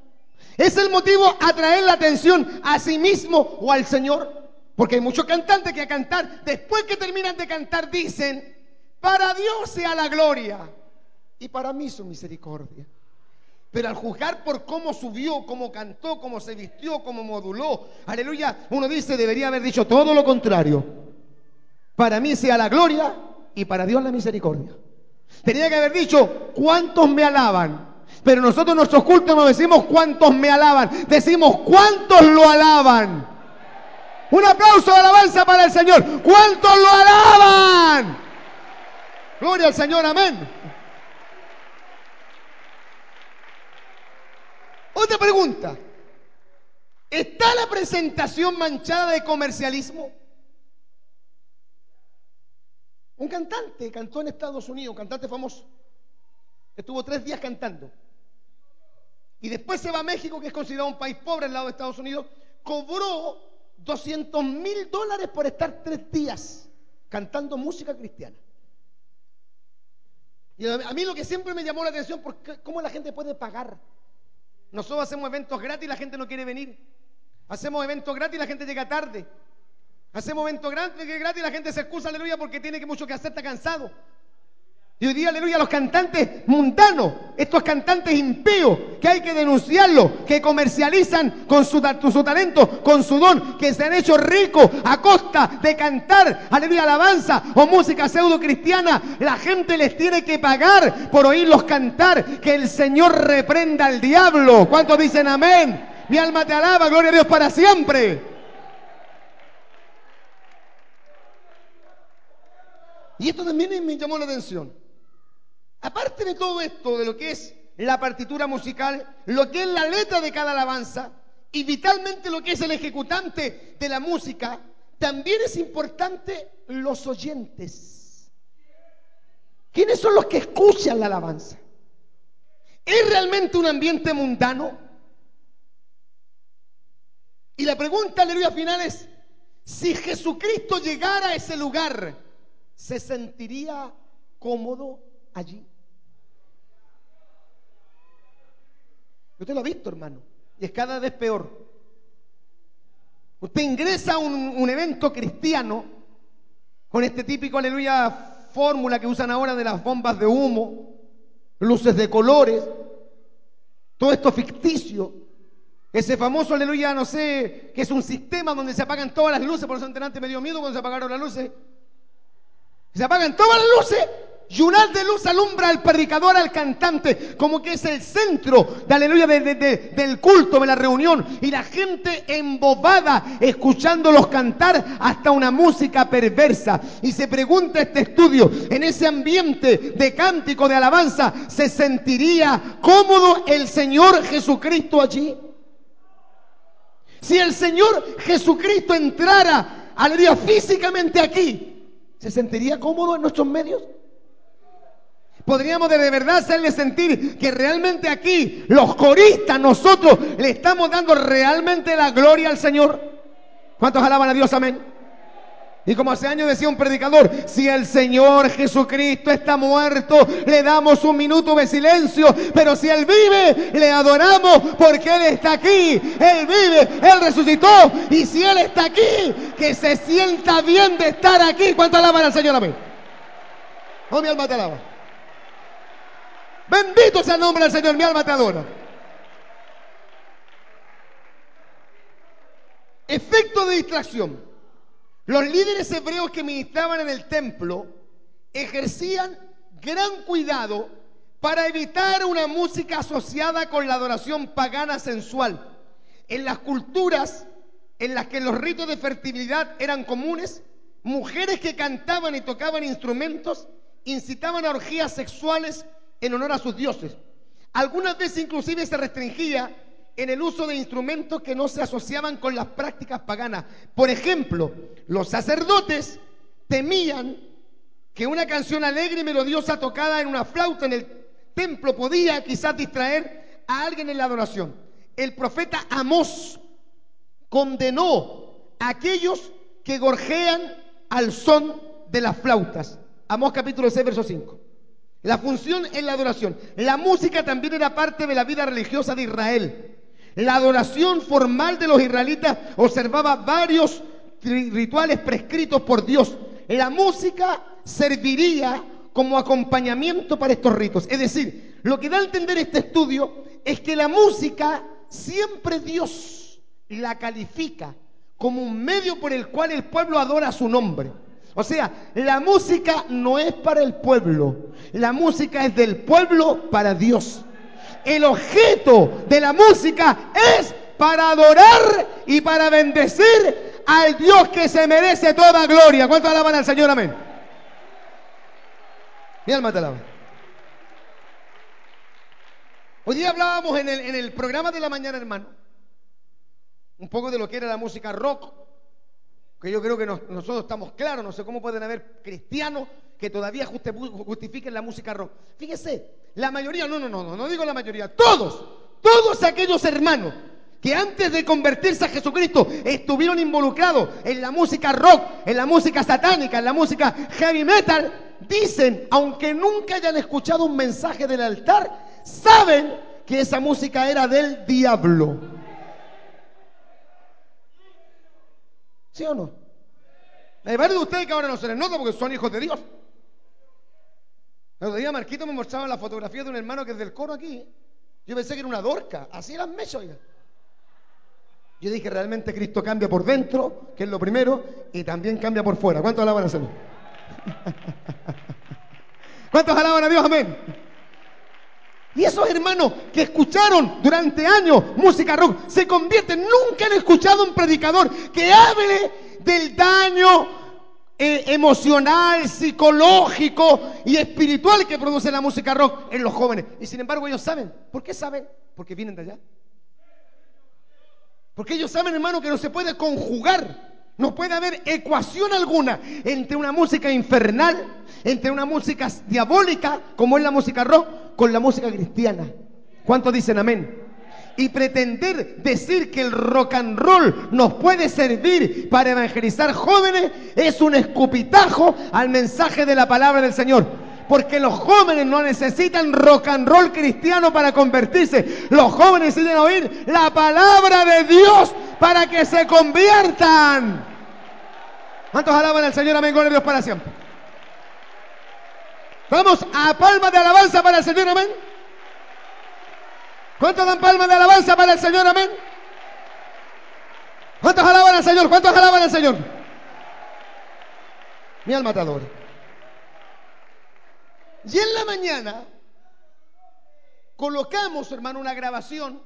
S1: Es el motivo atraer la atención a sí mismo o al Señor. Porque hay muchos cantantes que a cantar, después que terminan de cantar, dicen, para Dios sea la gloria y para mí su misericordia. Pero al juzgar por cómo subió, cómo cantó, cómo se vistió, cómo moduló, aleluya, uno dice, debería haber dicho todo lo contrario. Para mí sea la gloria y para Dios la misericordia. Tenía que haber dicho, ¿cuántos me alaban? Pero nosotros en nuestros cultos no decimos cuántos me alaban, decimos cuántos lo alaban. Un aplauso de alabanza para el Señor. ¿Cuántos lo alaban? Gloria al Señor, amén. Otra pregunta. ¿Está la presentación manchada de comercialismo? Un cantante cantó en Estados Unidos, un cantante famoso. Estuvo tres días cantando. Y después se va a México, que es considerado un país pobre al lado de Estados Unidos. Cobró 200 mil dólares por estar tres días cantando música cristiana. Y a mí lo que siempre me llamó la atención, porque cómo la gente puede pagar. Nosotros hacemos eventos gratis y la gente no quiere venir. Hacemos eventos gratis y la gente llega tarde. Hacemos eventos grandes que gratis, la gente se excusa, aleluya, porque tiene que mucho que hacer, está cansado. Y hoy día, aleluya, los cantantes mundanos, estos cantantes impíos, que hay que denunciarlos, que comercializan con su, su, talento, con su don, que se han hecho ricos a costa de cantar, aleluya, alabanza o música pseudo cristiana. La gente les tiene que pagar por oírlos cantar. Que el Señor reprenda al diablo. ¿Cuántos dicen amén? Mi alma te alaba, gloria a Dios para siempre. Y esto también me llamó la atención. Aparte de todo esto, de lo que es la partitura musical, lo que es la letra de cada alabanza y vitalmente lo que es el ejecutante de la música, también es importante los oyentes. ¿Quiénes son los que escuchan la alabanza? ¿Es realmente un ambiente mundano? Y la pregunta, aleluya, final es, si Jesucristo llegara a ese lugar, se sentiría cómodo allí. Usted lo ha visto, hermano, y es cada vez peor. Usted ingresa a un, evento cristiano con este típico, aleluya, fórmula que usan ahora de las bombas de humo, luces de colores, todo esto ficticio. Ese famoso, aleluya, no sé, que es un sistema donde se apagan todas las luces, por eso antes me dio miedo cuando se apagaron las luces. Se apagan todas las luces y un haz de luz alumbra al predicador, al cantante, como que es el centro de aleluya del culto, de la reunión. Y la gente embobada escuchándolos cantar hasta una música perversa. Y se pregunta este estudio, en ese ambiente de cántico, de alabanza, ¿se sentiría cómodo el Señor Jesucristo allí? Si el Señor Jesucristo entrara, aleluya, físicamente aquí, ¿Se sentiría cómodo en nuestros medios? Podríamos de verdad hacerle sentir que realmente aquí, los coristas, nosotros le estamos dando realmente la gloria al Señor. ¿Cuántos alaban a Dios? Amén. Y como hace años decía un predicador, si el Señor Jesucristo está muerto, le damos un minuto de silencio, pero si Él vive, le adoramos porque Él está aquí, Él vive, Él resucitó, y si Él está aquí, que se sienta bien de estar aquí. ¿Cuánto alaban al Señor? Amén. Oh, mi alma te alaba. Bendito sea el nombre del Señor, mi alma te adora. Efecto de distracción. Los líderes hebreos que ministraban en el templo ejercían gran cuidado para evitar una música asociada con la adoración pagana sensual. En las culturas en las que los ritos de fertilidad eran comunes, mujeres que cantaban y tocaban instrumentos incitaban a orgías sexuales en honor a sus dioses. Algunas veces inclusive se restringía en el uso de instrumentos que no se asociaban con las prácticas paganas. Por ejemplo, los sacerdotes temían que una canción alegre y melodiosa tocada en una flauta en el templo podía quizás distraer a alguien en la adoración. El profeta Amós condenó a aquellos que gorjean al son de las flautas. Amós capítulo 6, verso 5. La función en la adoración. La música también era parte de la vida religiosa de Israel. La adoración formal de los israelitas observaba varios rituales prescritos por Dios. La música serviría como acompañamiento para estos ritos. Es decir, lo que da a entender este estudio es que la música siempre Dios la califica como un medio por el cual el pueblo adora su nombre. O sea, la música no es para el pueblo, la música es del pueblo para Dios. El objeto de la música es para adorar y para bendecir al Dios que se merece toda gloria. ¿Cuánto alaban al Señor? Amén. Mi alma te alaba. Hoy día hablábamos en el, en el programa de la mañana, hermano, un poco de lo que era la música rock, que yo creo que nosotros estamos claros, no sé cómo pueden haber cristianos que todavía justifiquen la música rock. Fíjese, la mayoría, no, no, no, no, no digo la mayoría, todos, todos aquellos hermanos que antes de convertirse a Jesucristo estuvieron involucrados en la música rock, en la música satánica, en la música heavy metal, dicen, aunque nunca hayan escuchado un mensaje del altar, saben que esa música era del diablo. ¿Sí o no? Hay varios de ustedes que ahora no se les nota porque son hijos de Dios. El otro día Marquito me mostraba la fotografía de un hermano que es del coro aquí. Yo pensé que era una dorca. Así eran mechas. Yo dije, realmente Cristo cambia por dentro, que es lo primero, y también cambia por fuera. ¿Cuántos alaban a Dios? [laughs] ¿Cuántos alaban a Dios? Amén. Y esos hermanos que escucharon durante años música rock se convierten, nunca han escuchado un predicador que hable del daño eh, emocional, psicológico y espiritual que produce la música rock en los jóvenes. Y sin embargo ellos saben. ¿Por qué saben? Porque vienen de allá. Porque ellos saben, hermano, que no se puede conjugar no puede haber ecuación alguna entre una música infernal, entre una música diabólica, como es la música rock, con la música cristiana. ¿Cuántos dicen amén? Y pretender decir que el rock and roll nos puede servir para evangelizar jóvenes es un escupitajo al mensaje de la palabra del Señor. Porque los jóvenes no necesitan rock and roll cristiano para convertirse. Los jóvenes necesitan oír la palabra de Dios para que se conviertan. ¿Cuántos alaban al Señor? Amén, gloria a Dios para siempre. Vamos a palma de alabanza para el Señor, amén. ¿Cuántos dan palma de alabanza para el Señor, amén? ¿Cuántos alaban al Señor? ¿Cuántos alaban al Señor? Mi alma te Y en la mañana colocamos, hermano, una grabación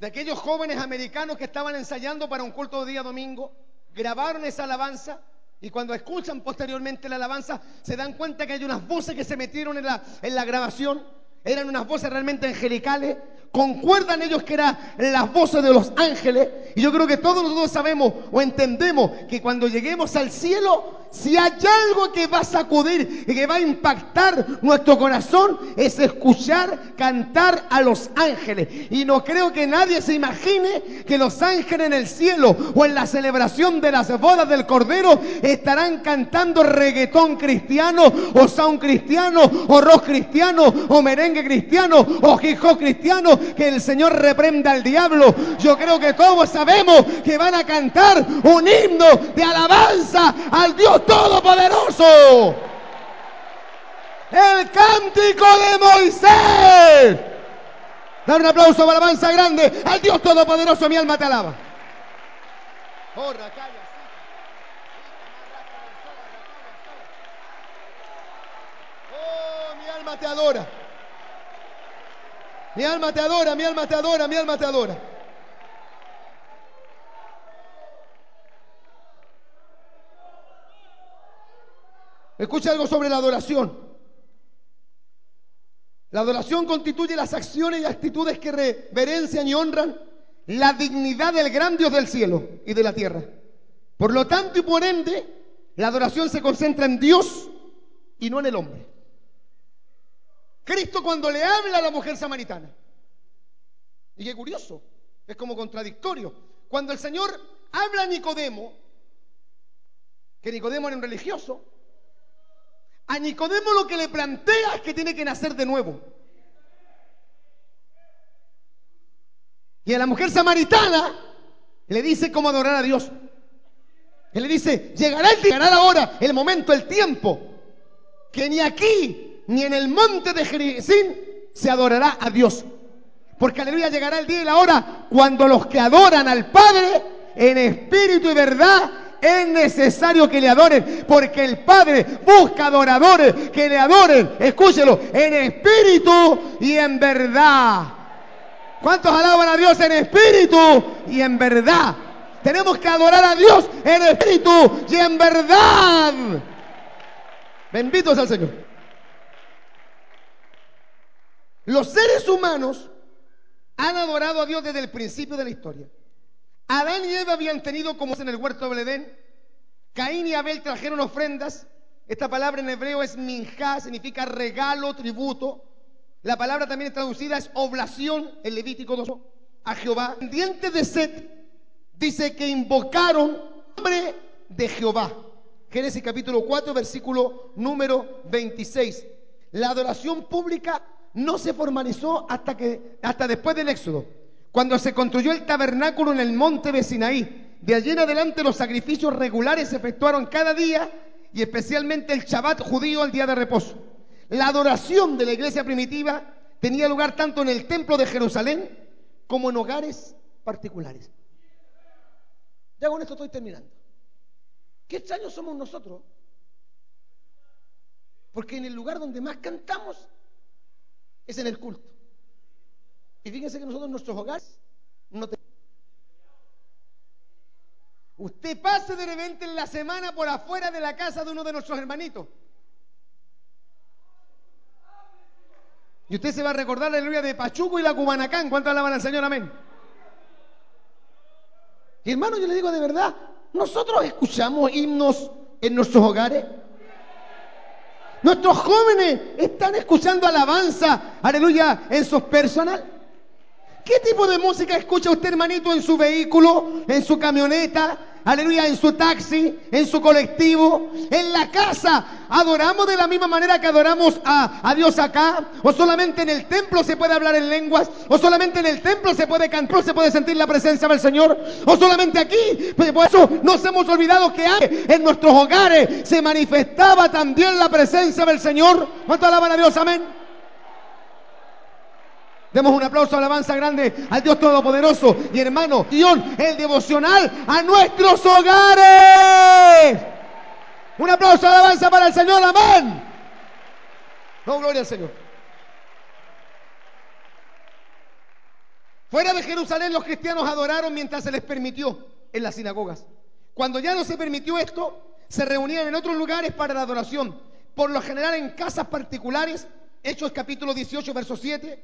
S1: de aquellos jóvenes americanos que estaban ensayando para un culto de día domingo, grabaron esa alabanza y cuando escuchan posteriormente la alabanza se dan cuenta que hay unas voces que se metieron en la, en la grabación, eran unas voces realmente angelicales, concuerdan ellos que eran las voces de los ángeles y yo creo que todos nosotros sabemos o entendemos que cuando lleguemos al cielo si hay algo que va a sacudir y que va a impactar nuestro corazón, es escuchar cantar a los ángeles. Y no creo que nadie se imagine que los ángeles en el cielo o en la celebración de las bodas del Cordero estarán cantando reggaetón cristiano o sound cristiano o rock cristiano o merengue cristiano o hip cristiano. Que el Señor reprenda al diablo. Yo creo que todos sabemos que van a cantar un himno de alabanza al Dios Todopoderoso. El cántico de Moisés. Dar un aplauso, alabanza grande al Dios Todopoderoso, mi alma te alaba. Oh, mi alma te adora. Mi alma te adora, mi alma te adora, mi alma te adora. Escucha algo sobre la adoración. La adoración constituye las acciones y actitudes que reverencian y honran la dignidad del gran Dios del cielo y de la tierra. Por lo tanto y por ende, la adoración se concentra en Dios y no en el hombre. Cristo cuando le habla a la mujer samaritana, Y qué curioso, es como contradictorio. Cuando el Señor habla a Nicodemo, que Nicodemo era un religioso, a Nicodemo lo que le plantea es que tiene que nacer de nuevo. Y a la mujer samaritana le dice cómo adorar a Dios. Él le dice, llegará el llegará la hora, el momento, el tiempo, que ni aquí ni en el monte de Jericín se adorará a Dios. Porque aleluya llegará el día y la hora cuando los que adoran al Padre en espíritu y verdad es necesario que le adoren, porque el Padre busca adoradores que le adoren, escúchelo, en espíritu y en verdad. ¿Cuántos alaban a Dios en espíritu y en verdad? Tenemos que adorar a Dios en espíritu y en verdad. Benditos al Señor. Los seres humanos han adorado a Dios desde el principio de la historia. Adán y Eva habían tenido como en el huerto de Edén. Caín y Abel trajeron ofrendas. Esta palabra en hebreo es minjá, significa regalo, tributo. La palabra también traducida es oblación, en Levítico 2, a Jehová. Dientes de Set dice que invocaron nombre de Jehová. Génesis capítulo 4, versículo número 26. La adoración pública no se formalizó hasta, que, hasta después del Éxodo, cuando se construyó el tabernáculo en el monte de Sinaí. De allí en adelante los sacrificios regulares se efectuaron cada día y especialmente el Shabbat judío al día de reposo. La adoración de la iglesia primitiva tenía lugar tanto en el templo de Jerusalén como en hogares particulares. Ya con esto estoy terminando. Qué extraños somos nosotros. Porque en el lugar donde más cantamos es en el culto. Y fíjense que nosotros en nuestros hogares no tenemos. Usted pase de repente en la semana por afuera de la casa de uno de nuestros hermanitos. Y usted se va a recordar la aleluya de Pachuco y la Cubanacán. ¿Cuánto alaban al Señor? Amén. Y hermano, yo le digo de verdad, nosotros escuchamos himnos en nuestros hogares. Nuestros jóvenes están escuchando alabanza, aleluya, en sus personal. ¿Qué tipo de música escucha usted, hermanito, en su vehículo, en su camioneta, aleluya, en su taxi, en su colectivo, en la casa. ¿Adoramos de la misma manera que adoramos a, Dios acá? ¿O solamente en el templo se puede hablar en lenguas? ¿O solamente en el templo se puede cantar, se puede sentir la presencia del Señor? ¿O solamente aquí? Pues por eso nos hemos olvidado que en nuestros hogares se manifestaba también la presencia del Señor. ¿Cuánto alaban a Dios? Amén. Demos un aplauso, alabanza grande al Dios Todopoderoso. Y hermano, Dios, el devocional a nuestros hogares. Un aplauso, alabanza para el Señor, amén. No, gloria al Señor. Fuera de Jerusalén los cristianos adoraron mientras se les permitió en las sinagogas. Cuando ya no se permitió esto, se reunían en otros lugares para la adoración. Por lo general en casas particulares. Hechos capítulo 18, verso 7.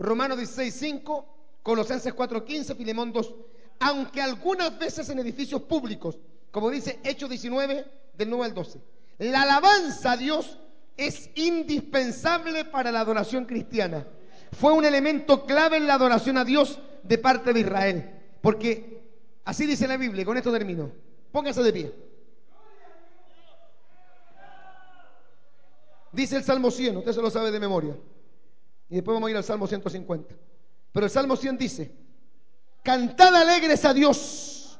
S1: Romanos 16, 5, Colosenses 4, 15, Filemón 2. Aunque algunas veces en edificios públicos, como dice Hechos 19, del 9 al 12. La alabanza a Dios es indispensable para la adoración cristiana. Fue un elemento clave en la adoración a Dios de parte de Israel. Porque así dice la Biblia, y con esto termino. Póngase de pie. Dice el Salmo 100, usted se lo sabe de memoria. Y después vamos a ir al Salmo 150. Pero el Salmo 100 dice, cantad alegres a Dios,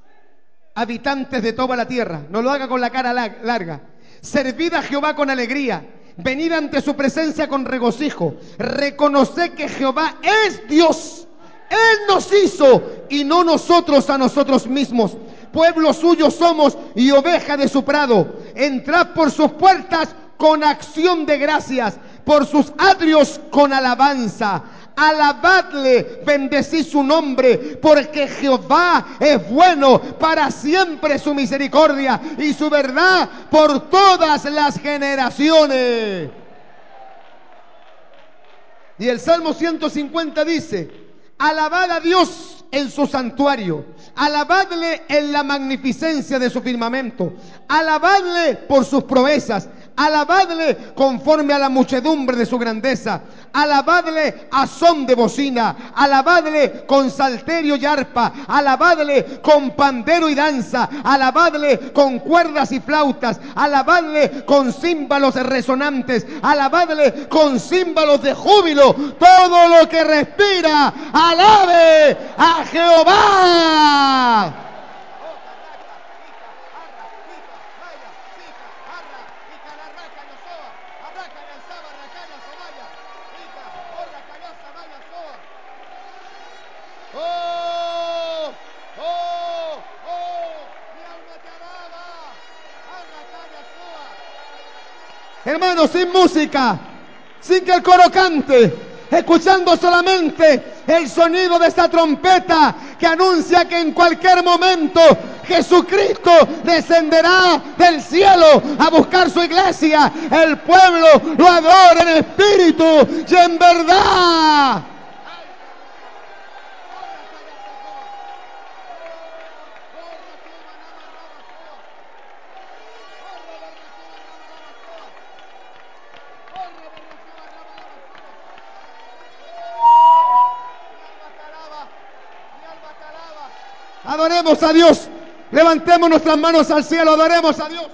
S1: habitantes de toda la tierra. No lo haga con la cara larga. Servid a Jehová con alegría. Venid ante su presencia con regocijo. Reconoced que Jehová es Dios. Él nos hizo y no nosotros a nosotros mismos. Pueblo suyo somos y oveja de su prado. Entrad por sus puertas con acción de gracias por sus atrios con alabanza. Alabadle, bendecid su nombre, porque Jehová es bueno, para siempre su misericordia y su verdad por todas las generaciones. Y el Salmo 150 dice, alabad a Dios en su santuario, alabadle en la magnificencia de su firmamento, alabadle por sus proezas, Alabadle conforme a la muchedumbre de su grandeza. alabadle a son de bocina, alabadle con salterio y arpa, alabadle con pandero y danza, alabadle con cuerdas y flautas, alabadle con címbalos resonantes, alabadle con címbalos de júbilo, todo lo que respira, alabe a Jehová. Oh, oh, oh, mi alma te alaba. Arra, calla, soa. Hermano, sin música, sin que el coro cante, escuchando solamente el sonido de esta trompeta que anuncia que en cualquier momento Jesucristo descenderá del cielo a buscar su iglesia. El pueblo lo adora en espíritu y en verdad. Adoremos a Dios. Levantemos nuestras manos al cielo. Adoremos a Dios.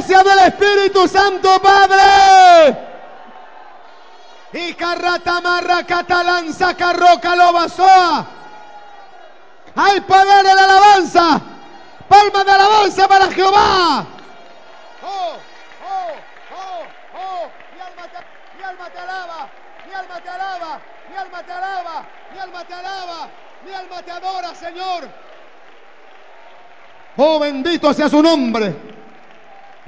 S1: Iglesia del Espíritu Santo, Padre. Y carratamarra catalanza carroca lobasoa. Hay poder en la alabanza. Palma de alabanza para Jehová. Oh, oh, oh, oh. Mi alma te, mi alma te alaba. Mi alma te alaba. Mi alma te alaba. Mi alma te alaba. Mi alma te adora, Señor. Oh, bendito sea su nombre.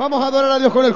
S1: Vamos a adorar a Dios con el